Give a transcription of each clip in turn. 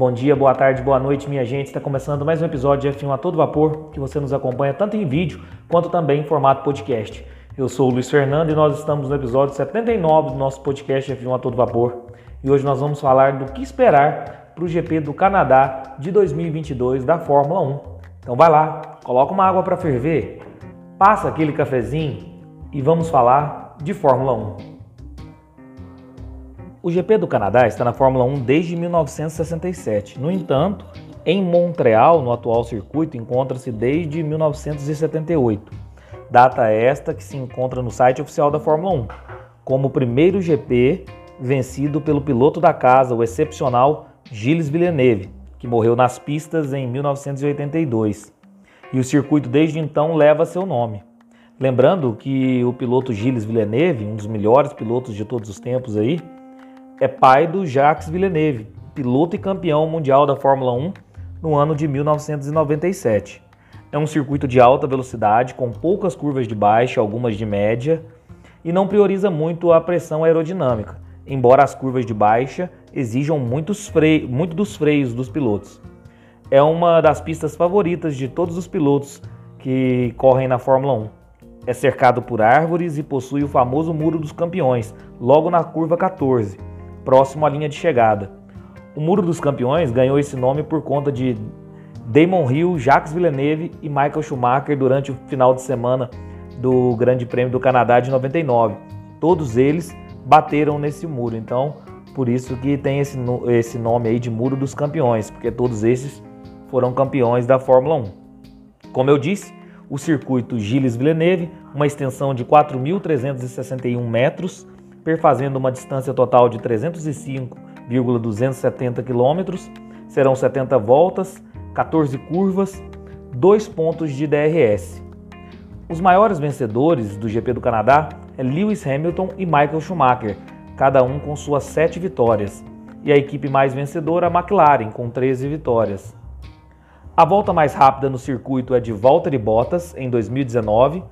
Bom dia, boa tarde, boa noite, minha gente. Está começando mais um episódio de F1 a todo vapor, que você nos acompanha tanto em vídeo quanto também em formato podcast. Eu sou o Luiz Fernando e nós estamos no episódio 79 do nosso podcast F1 a todo vapor. E hoje nós vamos falar do que esperar para o GP do Canadá de 2022 da Fórmula 1. Então vai lá, coloca uma água para ferver, passa aquele cafezinho e vamos falar de Fórmula 1. O GP do Canadá está na Fórmula 1 desde 1967. No entanto, em Montreal, no atual circuito, encontra-se desde 1978. Data esta que se encontra no site oficial da Fórmula 1, como o primeiro GP vencido pelo piloto da casa, o excepcional Gilles Villeneuve, que morreu nas pistas em 1982. E o circuito desde então leva seu nome. Lembrando que o piloto Gilles Villeneuve, um dos melhores pilotos de todos os tempos aí, é pai do Jacques Villeneuve, piloto e campeão mundial da Fórmula 1 no ano de 1997. É um circuito de alta velocidade, com poucas curvas de baixa, algumas de média, e não prioriza muito a pressão aerodinâmica, embora as curvas de baixa exijam muitos freio, muito dos freios dos pilotos. É uma das pistas favoritas de todos os pilotos que correm na Fórmula 1. É cercado por árvores e possui o famoso Muro dos Campeões, logo na curva 14, próximo à linha de chegada. O Muro dos Campeões ganhou esse nome por conta de Damon Hill, Jacques Villeneuve e Michael Schumacher durante o final de semana do Grande Prêmio do Canadá de 99. Todos eles bateram nesse muro, então por isso que tem esse, esse nome aí de Muro dos Campeões, porque todos esses foram campeões da Fórmula 1. Como eu disse, o circuito Gilles Villeneuve, uma extensão de 4.361 metros, perfazendo uma distância total de 305,270 km. Serão 70 voltas, 14 curvas, 2 pontos de DRS. Os maiores vencedores do GP do Canadá é Lewis Hamilton e Michael Schumacher, cada um com suas 7 vitórias, e a equipe mais vencedora a McLaren, com 13 vitórias. A volta mais rápida no circuito é de Valtteri Bottas, em 2019,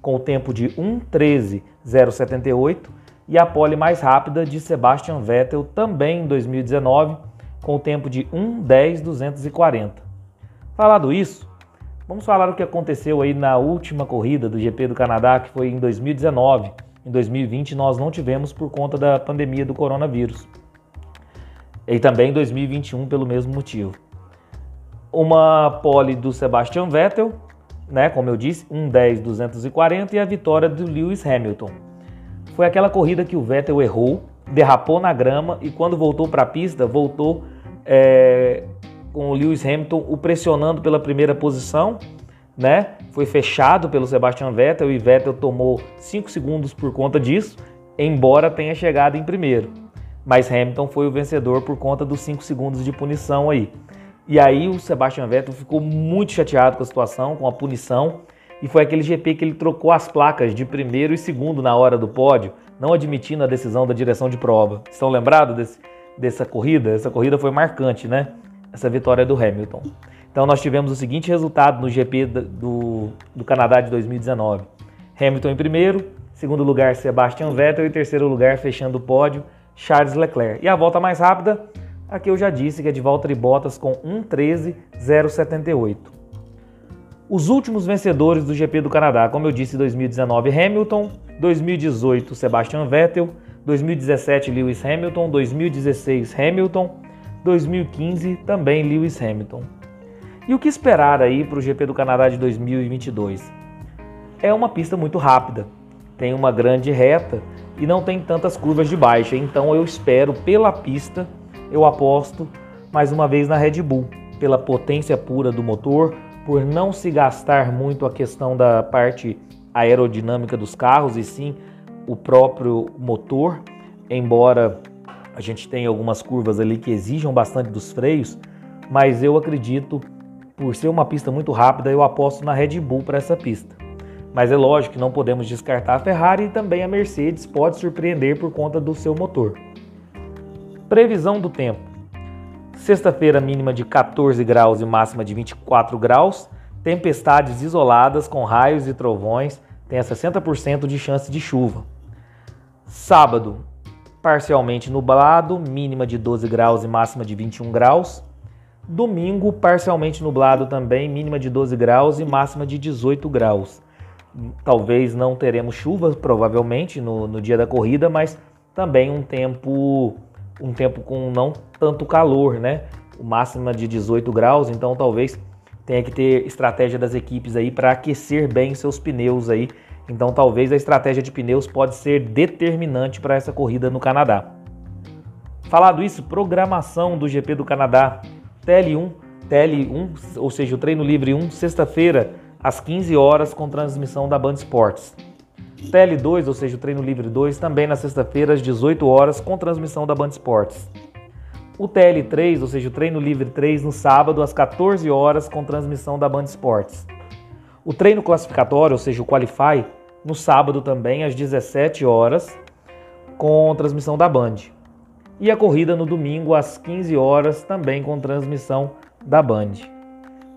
com o tempo de 1:13.078 e a pole mais rápida de Sebastian Vettel também em 2019, com o tempo de 1:10.240. Falado isso, vamos falar o que aconteceu aí na última corrida do GP do Canadá, que foi em 2019. Em 2020 nós não tivemos por conta da pandemia do coronavírus. E também em 2021 pelo mesmo motivo. Uma pole do Sebastian Vettel, né, como eu disse, 1:10.240 e a vitória do Lewis Hamilton. Foi aquela corrida que o Vettel errou, derrapou na grama e quando voltou para a pista, voltou é, com o Lewis Hamilton o pressionando pela primeira posição, né? Foi fechado pelo Sebastian Vettel e Vettel tomou 5 segundos por conta disso, embora tenha chegado em primeiro. Mas Hamilton foi o vencedor por conta dos 5 segundos de punição aí. E aí o Sebastian Vettel ficou muito chateado com a situação, com a punição, e foi aquele GP que ele trocou as placas de primeiro e segundo na hora do pódio, não admitindo a decisão da direção de prova. Estão lembrados desse, dessa corrida? Essa corrida foi marcante, né? Essa vitória do Hamilton. Então nós tivemos o seguinte resultado no GP do, do Canadá de 2019. Hamilton em primeiro, segundo lugar Sebastian Vettel e terceiro lugar fechando o pódio Charles Leclerc. E a volta mais rápida, aqui eu já disse que é de Valtteri Bottas com 1:13.078. Os últimos vencedores do GP do Canadá, como eu disse, 2019 Hamilton, 2018 Sebastian Vettel, 2017 Lewis Hamilton, 2016 Hamilton, 2015 também Lewis Hamilton. E o que esperar aí para o GP do Canadá de 2022? É uma pista muito rápida, tem uma grande reta e não tem tantas curvas de baixa, então eu espero pela pista, eu aposto mais uma vez na Red Bull, pela potência pura do motor, por não se gastar muito a questão da parte aerodinâmica dos carros e sim o próprio motor, embora a gente tenha algumas curvas ali que exijam bastante dos freios, mas eu acredito, por ser uma pista muito rápida, eu aposto na Red Bull para essa pista. Mas é lógico que não podemos descartar a Ferrari e também a Mercedes pode surpreender por conta do seu motor. Previsão do tempo. Sexta-feira, mínima de 14 graus e máxima de 24 graus. Tempestades isoladas com raios e trovões. Tem a 60% de chance de chuva. Sábado, parcialmente nublado, mínima de 12 graus e máxima de 21 graus. Domingo, parcialmente nublado também, mínima de 12 graus e máxima de 18 graus. Talvez não teremos chuvas, provavelmente, no, no dia da corrida, mas também um tempo, um tempo com não tanto calor, né? O máxima de 18 graus, então talvez tenha que ter estratégia das equipes aí para aquecer bem seus pneus aí. Então talvez a estratégia de pneus pode ser determinante para essa corrida no Canadá. Falado isso, programação do GP do Canadá. TL1, TL1, ou seja, o treino livre 1, sexta-feira, às 15 horas, com transmissão da Band Esportes. TL2, ou seja, o treino livre 2, também na sexta-feira, às 18 horas, com transmissão da Band Esportes. O TL3, ou seja, o treino livre 3, no sábado, às 14 horas, com transmissão da Band Esportes. O treino classificatório, ou seja, o Qualify, no sábado também, às 17 horas, com transmissão da Band. E a corrida no domingo, às 15 horas, também com transmissão da Band.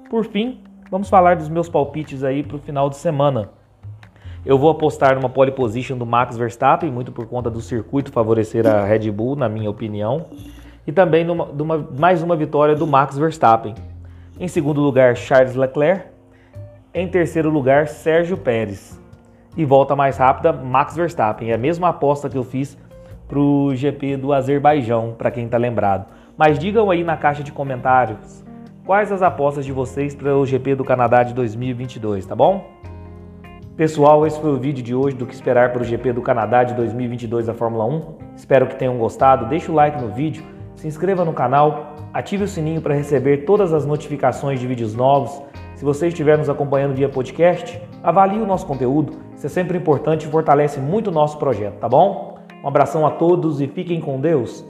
Por fim, vamos falar dos meus palpites aí para o final de semana. Eu vou apostar numa pole position do Max Verstappen, muito por conta do circuito favorecer a Red Bull, na minha opinião. E também numa, numa, mais uma vitória do Max Verstappen. Em segundo lugar, Charles Leclerc. Em terceiro lugar, Sérgio Pérez. E volta mais rápida, Max Verstappen. É a mesma aposta que eu fiz para o GP do Azerbaijão, para quem está lembrado. Mas digam aí na caixa de comentários quais as apostas de vocês para o GP do Canadá de 2022, tá bom? Pessoal, esse foi o vídeo de hoje do que esperar para o GP do Canadá de 2022 da Fórmula 1. Espero que tenham gostado. Deixe o like no vídeo, se inscreva no canal, ative o sininho para receber todas as notificações de vídeos novos. Se você estiver nos acompanhando via podcast, avalie o nosso conteúdo. Isso é sempre importante e fortalece muito o nosso projeto, tá bom? Um abração a todos e fiquem com Deus.